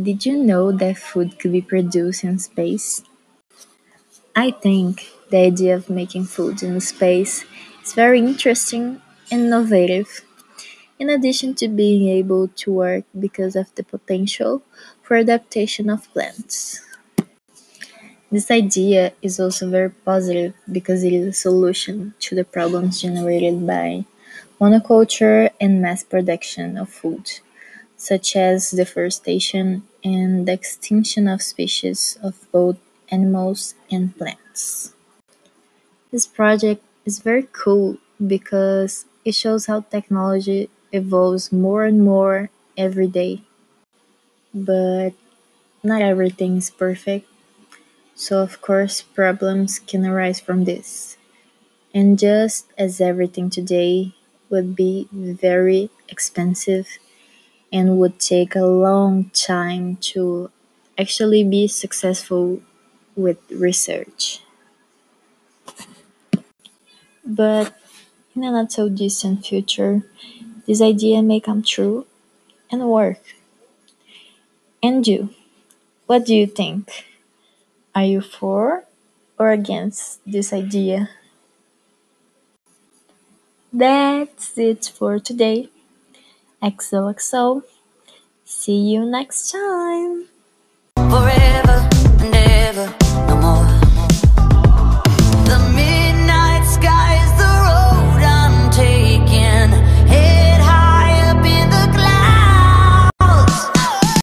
Did you know that food could be produced in space? I think the idea of making food in space is very interesting and innovative, in addition to being able to work because of the potential for adaptation of plants. This idea is also very positive because it is a solution to the problems generated by monoculture and mass production of food, such as deforestation and the extinction of species of both animals and plants. This project is very cool because it shows how technology evolves more and more every day. But not everything is perfect, so of course problems can arise from this. And just as everything today would be very expensive and would take a long time to actually be successful with research. But in a not so distant future, this idea may come true and work. And you, what do you think? Are you for or against this idea? That's it for today. XOXO. See you next time. forever and ever.